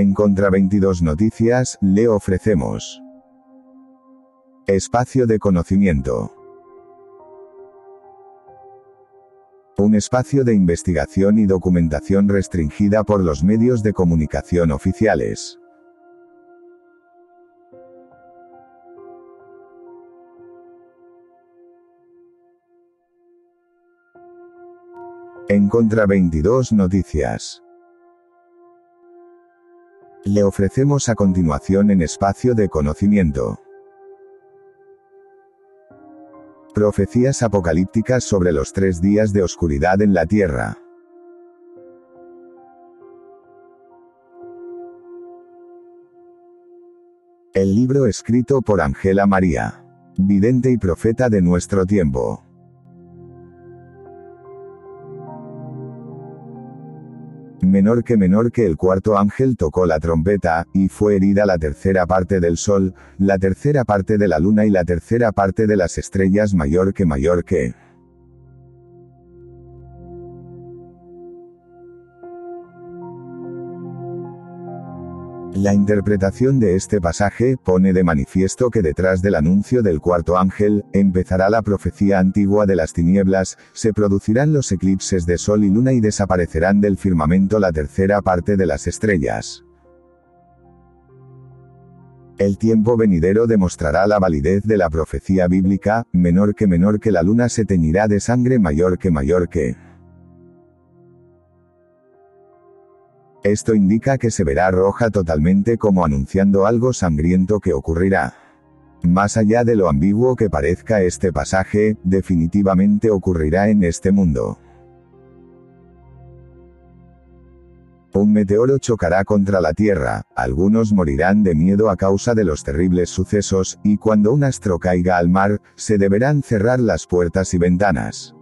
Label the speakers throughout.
Speaker 1: En Contra 22 Noticias, le ofrecemos Espacio de conocimiento. Un espacio de investigación y documentación restringida por los medios de comunicación oficiales. En Contra 22 Noticias. Le ofrecemos a continuación en espacio de conocimiento. Profecías apocalípticas sobre los tres días de oscuridad en la tierra. El libro escrito por Angela María, vidente y profeta de nuestro tiempo. Menor que menor que el cuarto ángel tocó la trompeta, y fue herida la tercera parte del sol, la tercera parte de la luna y la tercera parte de las estrellas mayor que mayor que. La interpretación de este pasaje pone de manifiesto que detrás del anuncio del cuarto ángel, empezará la profecía antigua de las tinieblas, se producirán los eclipses de sol y luna y desaparecerán del firmamento la tercera parte de las estrellas. El tiempo venidero demostrará la validez de la profecía bíblica, menor que menor que la luna se teñirá de sangre mayor que mayor que. Esto indica que se verá roja totalmente como anunciando algo sangriento que ocurrirá. Más allá de lo ambiguo que parezca este pasaje, definitivamente ocurrirá en este mundo. Un meteoro chocará contra la Tierra, algunos morirán de miedo a causa de los terribles sucesos, y cuando un astro caiga al mar, se deberán cerrar las puertas y ventanas.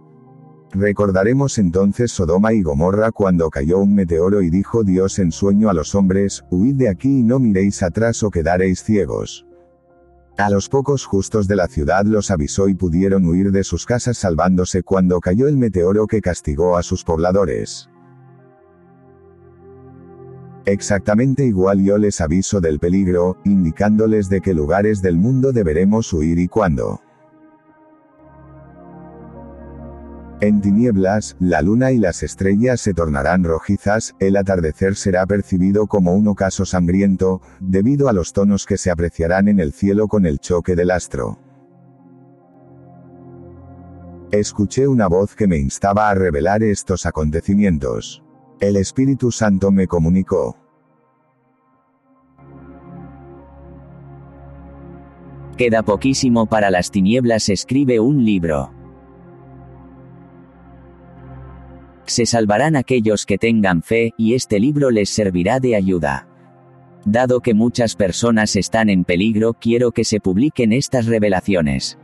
Speaker 1: Recordaremos entonces Sodoma y Gomorra cuando cayó un meteoro y dijo Dios en sueño a los hombres, huid de aquí y no miréis atrás o quedaréis ciegos. A los pocos justos de la ciudad los avisó y pudieron huir de sus casas salvándose cuando cayó el meteoro que castigó a sus pobladores. Exactamente igual yo les aviso del peligro, indicándoles de qué lugares del mundo deberemos huir y cuándo. En tinieblas, la luna y las estrellas se tornarán rojizas, el atardecer será percibido como un ocaso sangriento, debido a los tonos que se apreciarán en el cielo con el choque del astro. Escuché una voz que me instaba a revelar estos acontecimientos. El Espíritu Santo me comunicó.
Speaker 2: Queda poquísimo para las tinieblas escribe un libro. Se salvarán aquellos que tengan fe, y este libro les servirá de ayuda. Dado que muchas personas están en peligro, quiero que se publiquen estas revelaciones.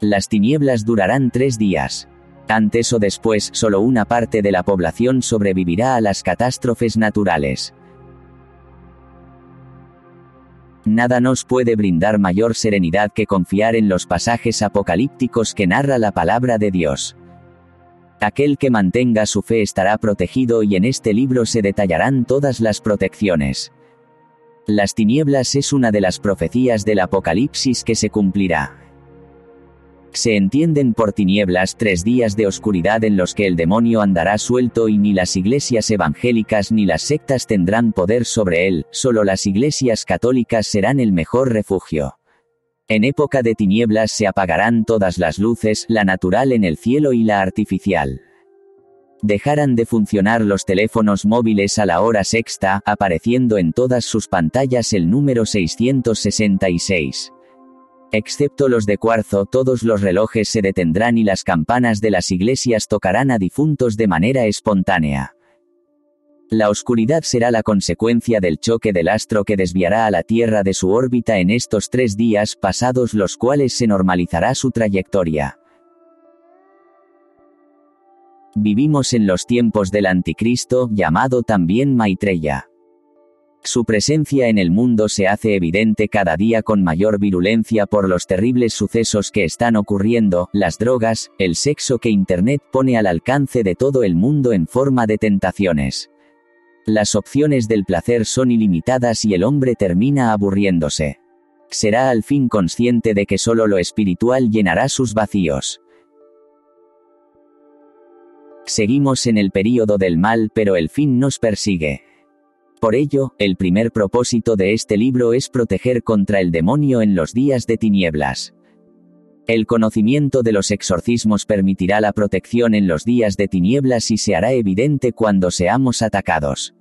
Speaker 2: Las tinieblas durarán tres días. Antes o después, solo una parte de la población sobrevivirá a las catástrofes naturales. Nada nos puede brindar mayor serenidad que confiar en los pasajes apocalípticos que narra la palabra de Dios. Aquel que mantenga su fe estará protegido y en este libro se detallarán todas las protecciones. Las tinieblas es una de las profecías del Apocalipsis que se cumplirá. Se entienden por tinieblas tres días de oscuridad en los que el demonio andará suelto y ni las iglesias evangélicas ni las sectas tendrán poder sobre él, solo las iglesias católicas serán el mejor refugio. En época de tinieblas se apagarán todas las luces, la natural en el cielo y la artificial. Dejaran de funcionar los teléfonos móviles a la hora sexta, apareciendo en todas sus pantallas el número 666. Excepto los de cuarzo, todos los relojes se detendrán y las campanas de las iglesias tocarán a difuntos de manera espontánea. La oscuridad será la consecuencia del choque del astro que desviará a la Tierra de su órbita en estos tres días pasados los cuales se normalizará su trayectoria. Vivimos en los tiempos del anticristo, llamado también Maitreya. Su presencia en el mundo se hace evidente cada día con mayor virulencia por los terribles sucesos que están ocurriendo, las drogas, el sexo que Internet pone al alcance de todo el mundo en forma de tentaciones. Las opciones del placer son ilimitadas y el hombre termina aburriéndose. Será al fin consciente de que solo lo espiritual llenará sus vacíos. Seguimos en el período del mal pero el fin nos persigue. Por ello, el primer propósito de este libro es proteger contra el demonio en los días de tinieblas. El conocimiento de los exorcismos permitirá la protección en los días de tinieblas y se hará evidente cuando seamos atacados.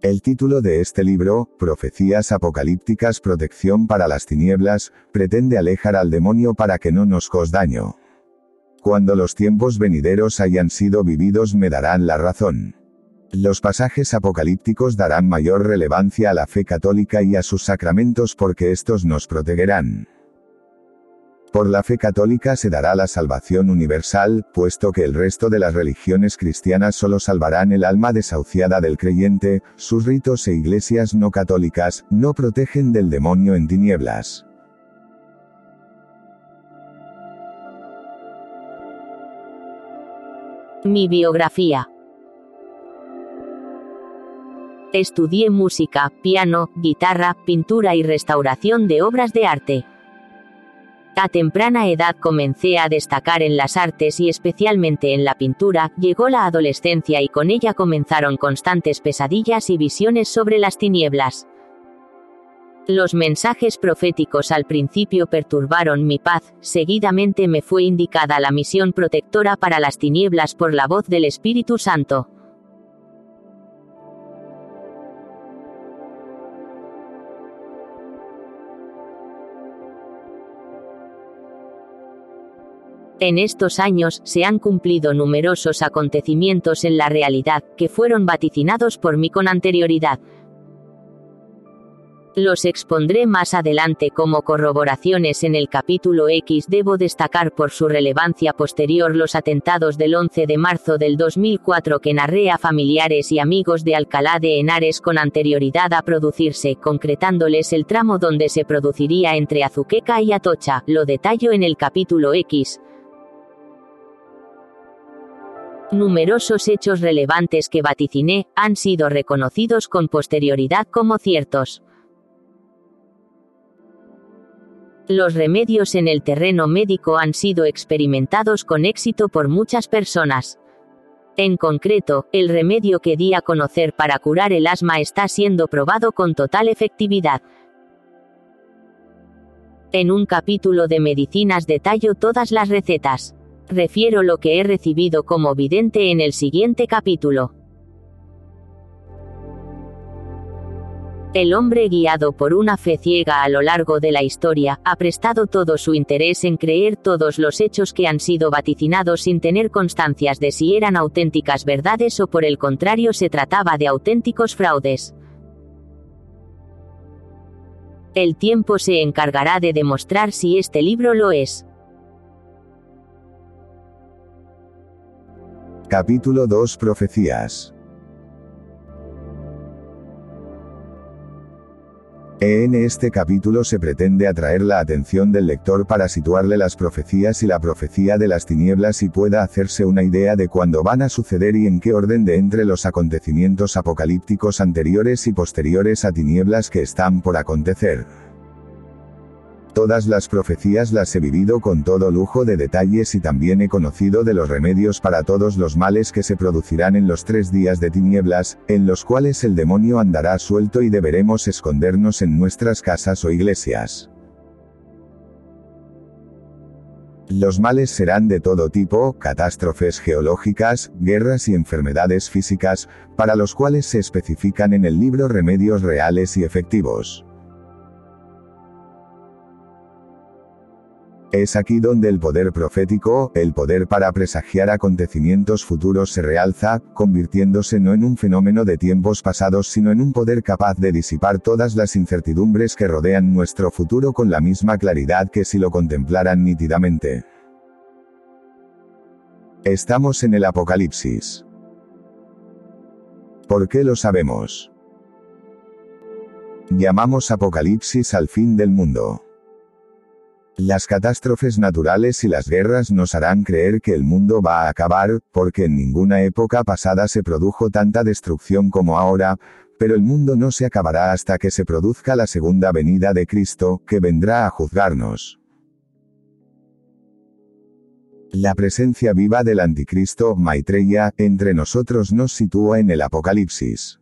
Speaker 1: El título de este libro, Profecías Apocalípticas Protección para las Tinieblas, pretende alejar al demonio para que no nos cos daño. Cuando los tiempos venideros hayan sido vividos me darán la razón. Los pasajes apocalípticos darán mayor relevancia a la fe católica y a sus sacramentos porque estos nos protegerán. Por la fe católica se dará la salvación universal, puesto que el resto de las religiones cristianas solo salvarán el alma desahuciada del creyente, sus ritos e iglesias no católicas, no protegen del demonio en tinieblas.
Speaker 3: Mi biografía. Estudié música, piano, guitarra, pintura y restauración de obras de arte. A temprana edad comencé a destacar en las artes y especialmente en la pintura, llegó la adolescencia y con ella comenzaron constantes pesadillas y visiones sobre las tinieblas. Los mensajes proféticos al principio perturbaron mi paz, seguidamente me fue indicada la misión protectora para las tinieblas por la voz del Espíritu Santo. En estos años se han cumplido numerosos acontecimientos en la realidad, que fueron vaticinados por mí con anterioridad. Los expondré más adelante como corroboraciones en el capítulo X. Debo destacar por su relevancia posterior los atentados del 11 de marzo del 2004 que narré a familiares y amigos de Alcalá de Henares con anterioridad a producirse, concretándoles el tramo donde se produciría entre Azuqueca y Atocha, lo detallo en el capítulo X. Numerosos hechos relevantes que vaticiné han sido reconocidos con posterioridad como ciertos. Los remedios en el terreno médico han sido experimentados con éxito por muchas personas. En concreto, el remedio que di a conocer para curar el asma está siendo probado con total efectividad. En un capítulo de medicinas detallo todas las recetas. Refiero lo que he recibido como vidente en el siguiente capítulo. El hombre guiado por una fe ciega a lo largo de la historia, ha prestado todo su interés en creer todos los hechos que han sido vaticinados sin tener constancias de si eran auténticas verdades o por el contrario se trataba de auténticos fraudes. El tiempo se encargará de demostrar si este libro lo es.
Speaker 1: Capítulo 2 Profecías En este capítulo se pretende atraer la atención del lector para situarle las profecías y la profecía de las tinieblas y pueda hacerse una idea de cuándo van a suceder y en qué orden de entre los acontecimientos apocalípticos anteriores y posteriores a tinieblas que están por acontecer. Todas las profecías las he vivido con todo lujo de detalles y también he conocido de los remedios para todos los males que se producirán en los tres días de tinieblas, en los cuales el demonio andará suelto y deberemos escondernos en nuestras casas o iglesias. Los males serán de todo tipo, catástrofes geológicas, guerras y enfermedades físicas, para los cuales se especifican en el libro remedios reales y efectivos. Es aquí donde el poder profético, el poder para presagiar acontecimientos futuros se realza, convirtiéndose no en un fenómeno de tiempos pasados sino en un poder capaz de disipar todas las incertidumbres que rodean nuestro futuro con la misma claridad que si lo contemplaran nítidamente. Estamos en el Apocalipsis. ¿Por qué lo sabemos? Llamamos Apocalipsis al fin del mundo. Las catástrofes naturales y las guerras nos harán creer que el mundo va a acabar, porque en ninguna época pasada se produjo tanta destrucción como ahora, pero el mundo no se acabará hasta que se produzca la segunda venida de Cristo, que vendrá a juzgarnos. La presencia viva del anticristo, Maitreya, entre nosotros nos sitúa en el Apocalipsis.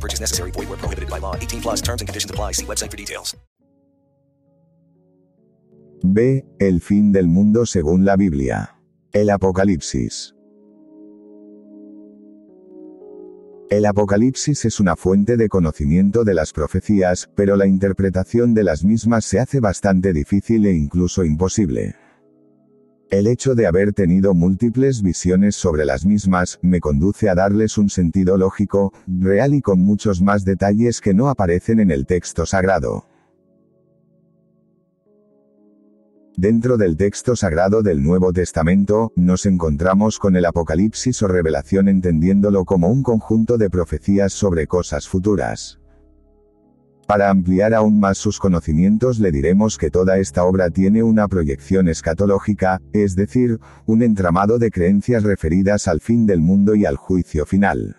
Speaker 4: Purchase necessary. Void where prohibited by law. 18 plus terms and conditions apply. See website for details.
Speaker 1: B. El fin del mundo según la Biblia. El Apocalipsis. El Apocalipsis es una fuente de conocimiento de las profecías, pero la interpretación de las mismas se hace bastante difícil e incluso imposible. El hecho de haber tenido múltiples visiones sobre las mismas, me conduce a darles un sentido lógico, real y con muchos más detalles que no aparecen en el texto sagrado. Dentro del texto sagrado del Nuevo Testamento, nos encontramos con el Apocalipsis o revelación entendiéndolo como un conjunto de profecías sobre cosas futuras. Para ampliar aún más sus conocimientos le diremos que toda esta obra tiene una proyección escatológica, es decir, un entramado de creencias referidas al fin del mundo y al juicio final.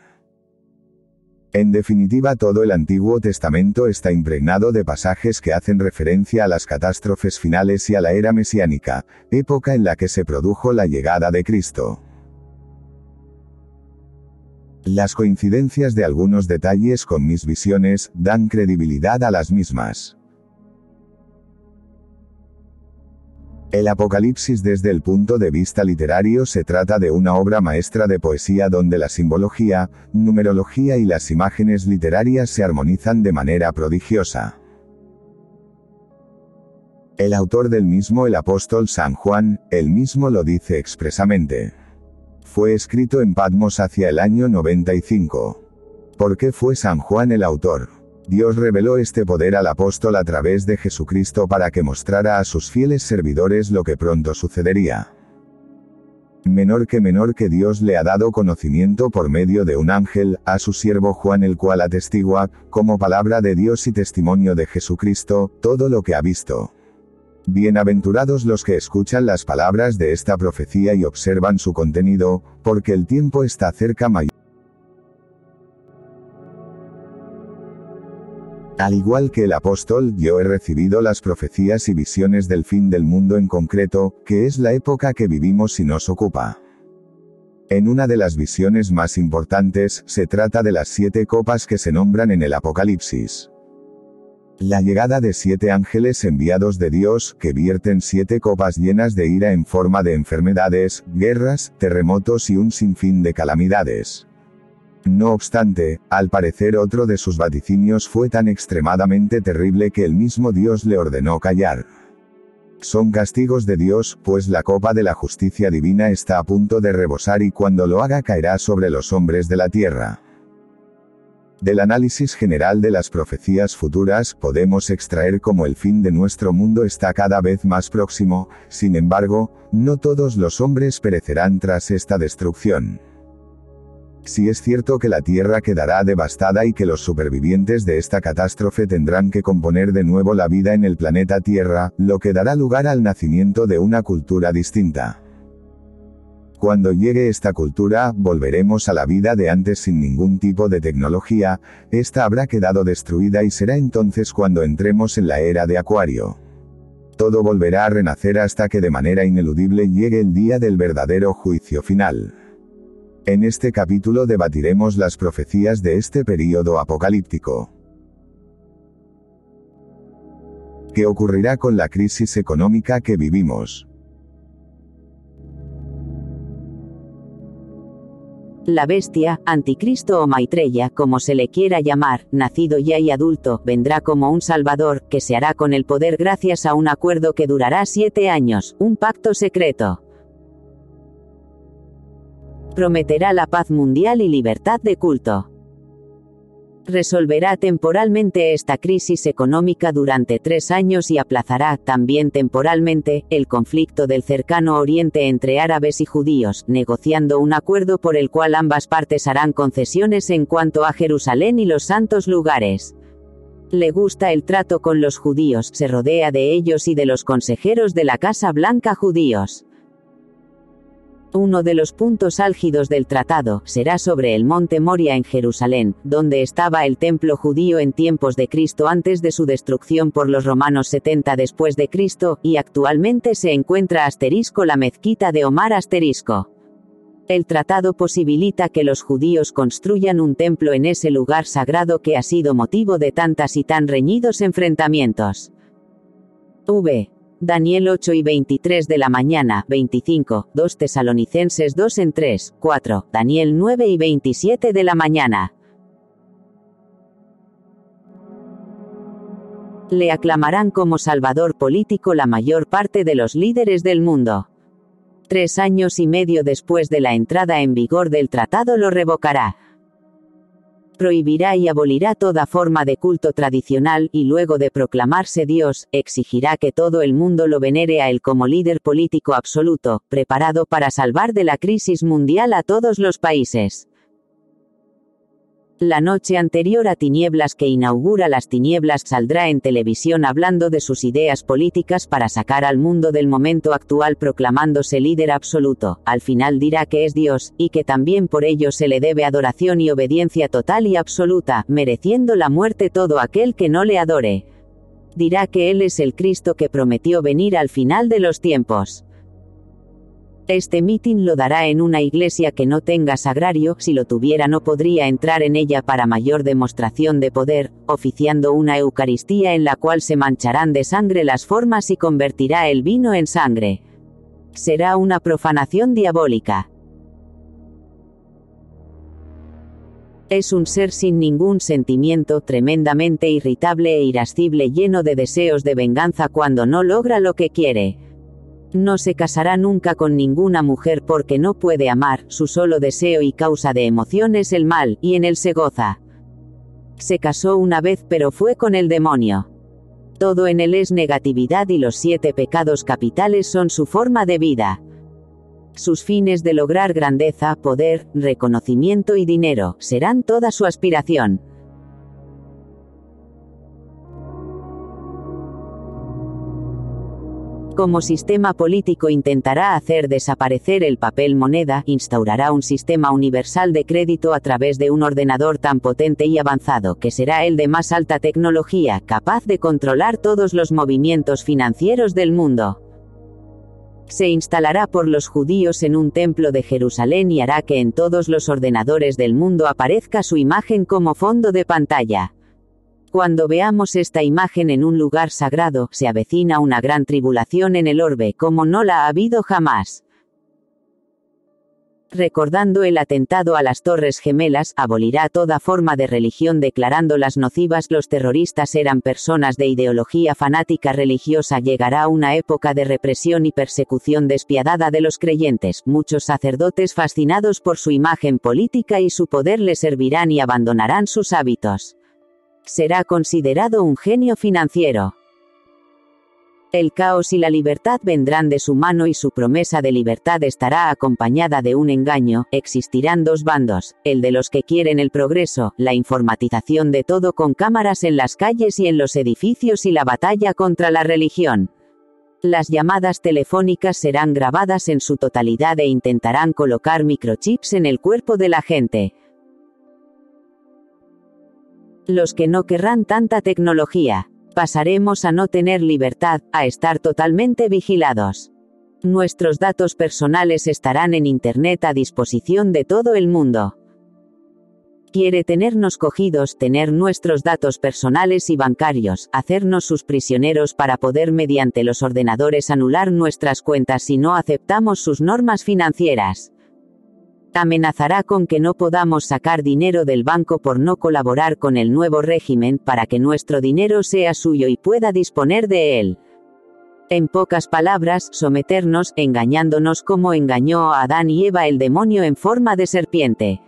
Speaker 1: En definitiva, todo el Antiguo Testamento está impregnado de pasajes que hacen referencia a las catástrofes finales y a la era mesiánica, época en la que se produjo la llegada de Cristo. Las coincidencias de algunos detalles con mis visiones dan credibilidad a las mismas. El Apocalipsis desde el punto de vista literario se trata de una obra maestra de poesía donde la simbología, numerología y las imágenes literarias se armonizan de manera prodigiosa. El autor del mismo el apóstol San Juan, él mismo lo dice expresamente. Fue escrito en Patmos hacia el año 95. ¿Por qué fue San Juan el autor? Dios reveló este poder al apóstol a través de Jesucristo para que mostrara a sus fieles servidores lo que pronto sucedería. Menor que menor que Dios le ha dado conocimiento por medio de un ángel, a su siervo Juan el cual atestigua, como palabra de Dios y testimonio de Jesucristo, todo lo que ha visto. Bienaventurados los que escuchan las palabras de esta profecía y observan su contenido, porque el tiempo está cerca mayor. Al igual que el apóstol, yo he recibido las profecías y visiones del fin del mundo en concreto, que es la época que vivimos y nos ocupa. En una de las visiones más importantes, se trata de las siete copas que se nombran en el Apocalipsis. La llegada de siete ángeles enviados de Dios, que vierten siete copas llenas de ira en forma de enfermedades, guerras, terremotos y un sinfín de calamidades. No obstante, al parecer otro de sus vaticinios fue tan extremadamente terrible que el mismo Dios le ordenó callar. Son castigos de Dios, pues la copa de la justicia divina está a punto de rebosar y cuando lo haga caerá sobre los hombres de la tierra. Del análisis general de las profecías futuras podemos extraer cómo el fin de nuestro mundo está cada vez más próximo, sin embargo, no todos los hombres perecerán tras esta destrucción. Si es cierto que la Tierra quedará devastada y que los supervivientes de esta catástrofe tendrán que componer de nuevo la vida en el planeta Tierra, lo que dará lugar al nacimiento de una cultura distinta. Cuando llegue esta cultura, volveremos a la vida de antes sin ningún tipo de tecnología, esta habrá quedado destruida y será entonces cuando entremos en la era de Acuario. Todo volverá a renacer hasta que de manera ineludible llegue el día del verdadero juicio final. En este capítulo debatiremos las profecías de este período apocalíptico. ¿Qué ocurrirá con la crisis económica que vivimos?
Speaker 5: La bestia, anticristo o Maitreya, como se le quiera llamar, nacido ya y adulto, vendrá como un salvador, que se hará con el poder gracias a un acuerdo que durará siete años, un pacto secreto. Prometerá la paz mundial y libertad de culto resolverá temporalmente esta crisis económica durante tres años y aplazará, también temporalmente, el conflicto del cercano Oriente entre árabes y judíos, negociando un acuerdo por el cual ambas partes harán concesiones en cuanto a Jerusalén y los santos lugares. Le gusta el trato con los judíos, se rodea de ellos y de los consejeros de la Casa Blanca judíos. Uno de los puntos álgidos del tratado será sobre el monte Moria en Jerusalén, donde estaba el templo judío en tiempos de Cristo antes de su destrucción por los romanos 70 después de Cristo, y actualmente se encuentra asterisco la mezquita de Omar asterisco. El tratado posibilita que los judíos construyan un templo en ese lugar sagrado que ha sido motivo de tantas y tan reñidos enfrentamientos. V. Daniel 8 y 23 de la mañana, 25, 2 Tesalonicenses 2 en 3, 4, Daniel 9 y 27 de la mañana. Le aclamarán como salvador político la mayor parte de los líderes del mundo. Tres años y medio después de la entrada en vigor del tratado lo revocará prohibirá y abolirá toda forma de culto tradicional y luego de proclamarse Dios, exigirá que todo el mundo lo venere a él como líder político absoluto, preparado para salvar de la crisis mundial a todos los países. La noche anterior a Tinieblas que inaugura las tinieblas saldrá en televisión hablando de sus ideas políticas para sacar al mundo del momento actual proclamándose líder absoluto, al final dirá que es Dios, y que también por ello se le debe adoración y obediencia total y absoluta, mereciendo la muerte todo aquel que no le adore. Dirá que Él es el Cristo que prometió venir al final de los tiempos. Este mitin lo dará en una iglesia que no tenga sagrario, si lo tuviera no podría entrar en ella para mayor demostración de poder, oficiando una Eucaristía en la cual se mancharán de sangre las formas y convertirá el vino en sangre. Será una profanación diabólica. Es un ser sin ningún sentimiento, tremendamente irritable e irascible, lleno de deseos de venganza cuando no logra lo que quiere. No se casará nunca con ninguna mujer porque no puede amar, su solo deseo y causa de emoción es el mal, y en él se goza. Se casó una vez pero fue con el demonio. Todo en él es negatividad y los siete pecados capitales son su forma de vida. Sus fines de lograr grandeza, poder, reconocimiento y dinero serán toda su aspiración. Como sistema político intentará hacer desaparecer el papel moneda, instaurará un sistema universal de crédito a través de un ordenador tan potente y avanzado que será el de más alta tecnología, capaz de controlar todos los movimientos financieros del mundo. Se instalará por los judíos en un templo de Jerusalén y hará que en todos los ordenadores del mundo aparezca su imagen como fondo de pantalla. Cuando veamos esta imagen en un lugar sagrado, se avecina una gran tribulación en el orbe como no la ha habido jamás. Recordando el atentado a las Torres Gemelas, abolirá toda forma de religión declarándolas nocivas. Los terroristas eran personas de ideología fanática religiosa. Llegará una época de represión y persecución despiadada de los creyentes. Muchos sacerdotes fascinados por su imagen política y su poder le servirán y abandonarán sus hábitos será considerado un genio financiero. El caos y la libertad vendrán de su mano y su promesa de libertad estará acompañada de un engaño, existirán dos bandos, el de los que quieren el progreso, la informatización de todo con cámaras en las calles y en los edificios y la batalla contra la religión. Las llamadas telefónicas serán grabadas en su totalidad e intentarán colocar microchips en el cuerpo de la gente. Los que no querrán tanta tecnología, pasaremos a no tener libertad, a estar totalmente vigilados. Nuestros datos personales estarán en Internet a disposición de todo el mundo. Quiere tenernos cogidos, tener nuestros datos personales y bancarios, hacernos sus prisioneros para poder mediante los ordenadores anular nuestras cuentas si no aceptamos sus normas financieras. Amenazará con que no podamos sacar dinero del banco por no colaborar con el nuevo régimen para que nuestro dinero sea suyo y pueda disponer de él. En pocas palabras, someternos, engañándonos como engañó a Adán y Eva el demonio en forma de serpiente.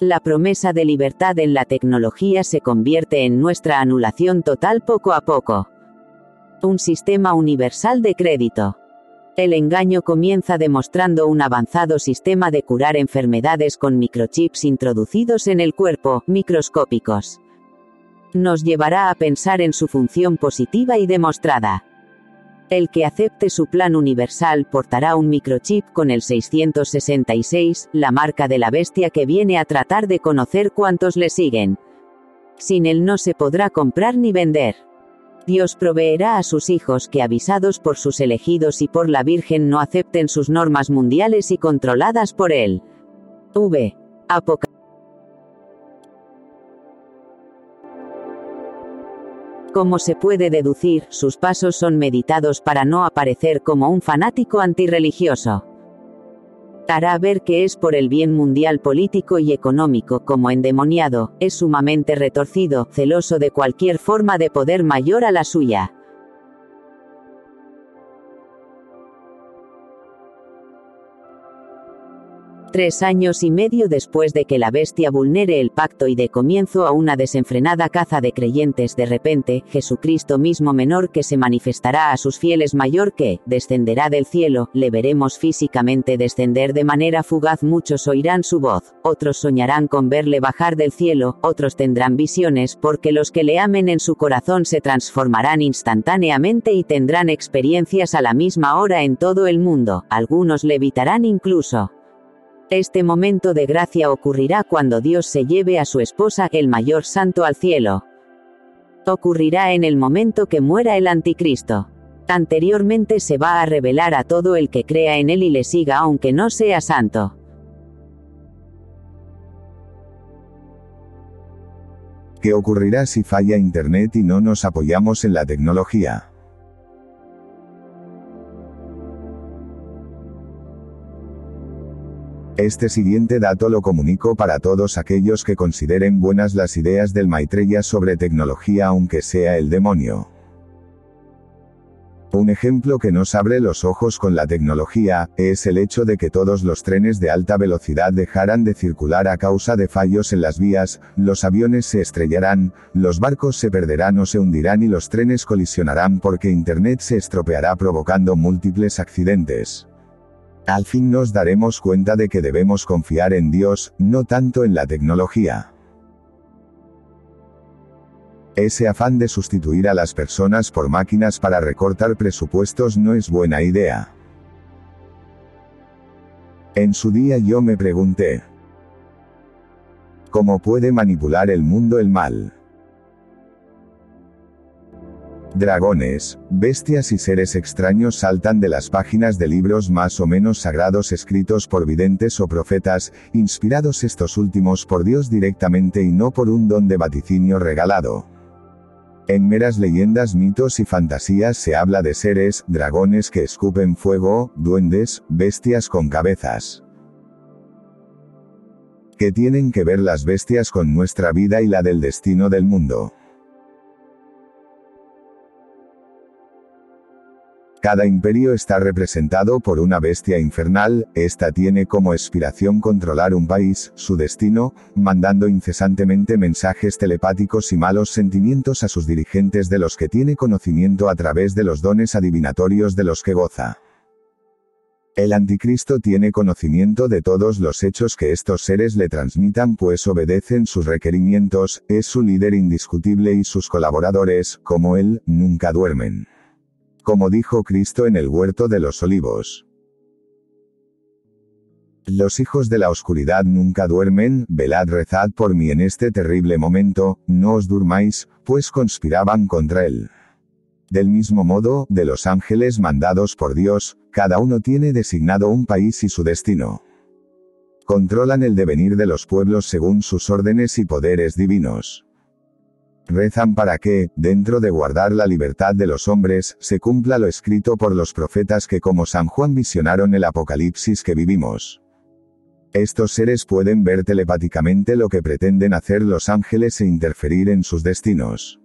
Speaker 5: La promesa de libertad en la tecnología se convierte en nuestra anulación total poco a poco. Un sistema universal de crédito. El engaño comienza demostrando un avanzado sistema de curar enfermedades con microchips introducidos en el cuerpo, microscópicos. Nos llevará a pensar en su función positiva y demostrada. El que acepte su plan universal portará un microchip con el 666, la marca de la bestia que viene a tratar de conocer cuántos le siguen. Sin él no se podrá comprar ni vender. Dios proveerá a sus hijos que avisados por sus elegidos y por la Virgen no acepten sus normas mundiales y controladas por él. V. Apocalipsis. Como se puede deducir, sus pasos son meditados para no aparecer como un fanático antirreligioso. Hará ver que es por el bien mundial político y económico como endemoniado, es sumamente retorcido, celoso de cualquier forma de poder mayor a la suya. Tres años y medio después de que la bestia vulnere el pacto y de comienzo a una desenfrenada caza de creyentes de repente, Jesucristo mismo menor que se manifestará a sus fieles mayor que, descenderá del cielo, le veremos físicamente descender de manera fugaz muchos oirán su voz, otros soñarán con verle bajar del cielo, otros tendrán visiones porque los que le amen en su corazón se transformarán instantáneamente y tendrán experiencias a la misma hora en todo el mundo, algunos le evitarán incluso. Este momento de gracia ocurrirá cuando Dios se lleve a su esposa, el mayor santo, al cielo. Ocurrirá en el momento que muera el anticristo. Anteriormente se va a revelar a todo el que crea en él y le siga aunque no sea santo.
Speaker 1: ¿Qué ocurrirá si falla Internet y no nos apoyamos en la tecnología? Este siguiente dato lo comunico para todos aquellos que consideren buenas las ideas del Maitreya sobre tecnología aunque sea el demonio. Un ejemplo que nos abre los ojos con la tecnología, es el hecho de que todos los trenes de alta velocidad dejarán de circular a causa de fallos en las vías, los aviones se estrellarán, los barcos se perderán o se hundirán y los trenes colisionarán porque Internet se estropeará provocando múltiples accidentes. Al fin nos daremos cuenta de que debemos confiar en Dios, no tanto en la tecnología. Ese afán de sustituir a las personas por máquinas para recortar presupuestos no es buena idea. En su día yo me pregunté, ¿cómo puede manipular el mundo el mal? Dragones, bestias y seres extraños saltan de las páginas de libros más o menos sagrados escritos por videntes o profetas, inspirados estos últimos por Dios directamente y no por un don de vaticinio regalado. En meras leyendas, mitos y fantasías se habla de seres, dragones que escupen fuego, duendes, bestias con cabezas. ¿Qué tienen que ver las bestias con nuestra vida y la del destino del mundo? Cada imperio está representado por una bestia infernal, esta tiene como aspiración controlar un país, su destino, mandando incesantemente mensajes telepáticos y malos sentimientos a sus dirigentes de los que tiene conocimiento a través de los dones adivinatorios de los que goza. El anticristo tiene conocimiento de todos los hechos que estos seres le transmitan pues obedecen sus requerimientos, es su líder indiscutible y sus colaboradores, como él, nunca duermen. Como dijo Cristo en el huerto de los olivos. Los hijos de la oscuridad nunca duermen, velad rezad por mí en este terrible momento, no os durmáis, pues conspiraban contra él. Del mismo modo, de los ángeles mandados por Dios, cada uno tiene designado un país y su destino. Controlan el devenir de los pueblos según sus órdenes y poderes divinos. Rezan para que, dentro de guardar la libertad de los hombres, se cumpla lo escrito por los profetas que como San Juan visionaron el apocalipsis que vivimos. Estos seres pueden ver telepáticamente lo que pretenden hacer los ángeles e interferir en sus destinos.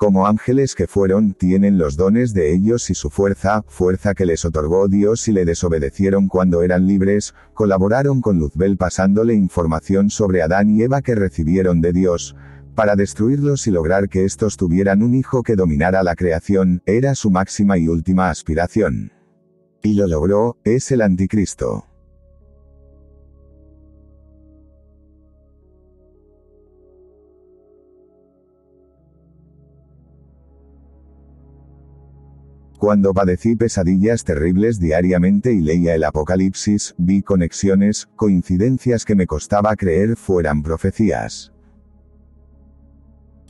Speaker 1: Como ángeles que fueron, tienen los dones de ellos y su fuerza, fuerza que les otorgó Dios y le desobedecieron cuando eran libres, colaboraron con Luzbel pasándole información sobre Adán y Eva que recibieron de Dios, para destruirlos y lograr que estos tuvieran un hijo que dominara la creación, era su máxima y última aspiración. Y lo logró, es el anticristo. Cuando padecí pesadillas terribles diariamente y leía el Apocalipsis, vi conexiones, coincidencias que me costaba creer fueran profecías.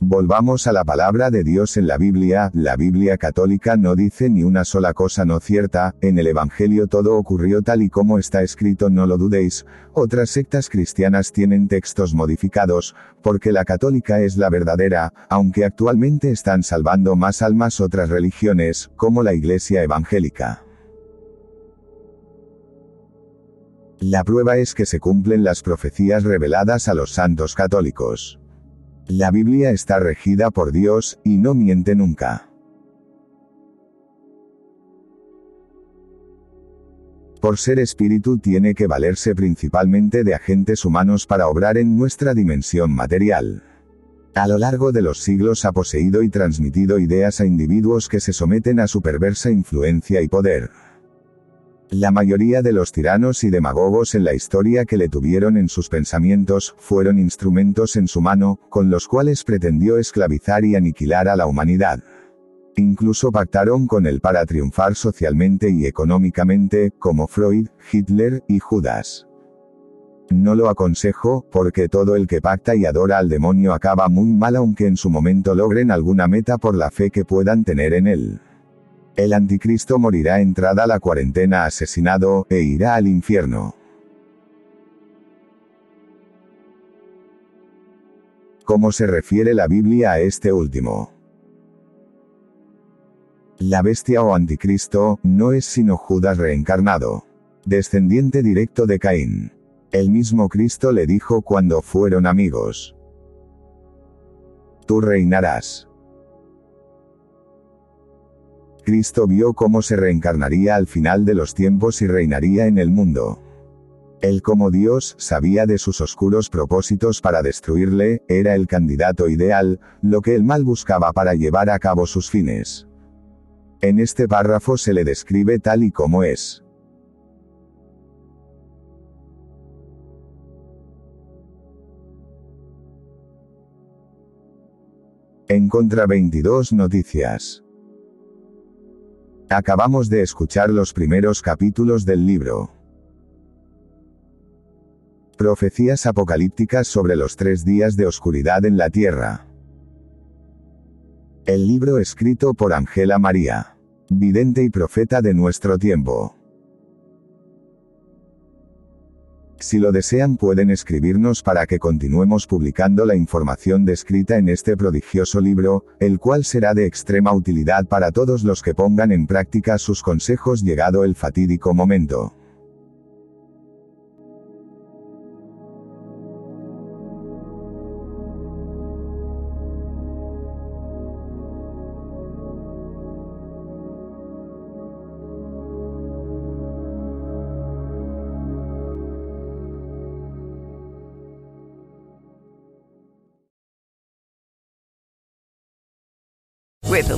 Speaker 1: Volvamos a la palabra de Dios en la Biblia, la Biblia católica no dice ni una sola cosa no cierta, en el Evangelio todo ocurrió tal y como está escrito no lo dudéis, otras sectas cristianas tienen textos modificados, porque la católica es la verdadera, aunque actualmente están salvando más almas otras religiones, como la Iglesia evangélica. La prueba es que se cumplen las profecías reveladas a los santos católicos. La Biblia está regida por Dios, y no miente nunca. Por ser espíritu tiene que valerse principalmente de agentes humanos para obrar en nuestra dimensión material. A lo largo de los siglos ha poseído y transmitido ideas a individuos que se someten a su perversa influencia y poder. La mayoría de los tiranos y demagogos en la historia que le tuvieron en sus pensamientos, fueron instrumentos en su mano, con los cuales pretendió esclavizar y aniquilar a la humanidad. Incluso pactaron con él para triunfar socialmente y económicamente, como Freud, Hitler y Judas. No lo aconsejo, porque todo el que pacta y adora al demonio acaba muy mal aunque en su momento logren alguna meta por la fe que puedan tener en él. El anticristo morirá entrada la cuarentena asesinado, e irá al infierno. ¿Cómo se refiere la Biblia a este último? La bestia o anticristo, no es sino Judas reencarnado. Descendiente directo de Caín. El mismo Cristo le dijo cuando fueron amigos. Tú reinarás. Cristo vio cómo se reencarnaría al final de los tiempos y reinaría en el mundo. Él como Dios, sabía de sus oscuros propósitos para destruirle, era el candidato ideal, lo que el mal buscaba para llevar a cabo sus fines. En este párrafo se le describe tal y como es. En contra 22 noticias. Acabamos de escuchar los primeros capítulos del libro. Profecías apocalípticas sobre los tres días de oscuridad en la tierra. El libro escrito por Angela María, vidente y profeta de nuestro tiempo. Si lo desean pueden escribirnos para que continuemos publicando la información descrita en este prodigioso libro, el cual será de extrema utilidad para todos los que pongan en práctica sus consejos llegado el fatídico momento.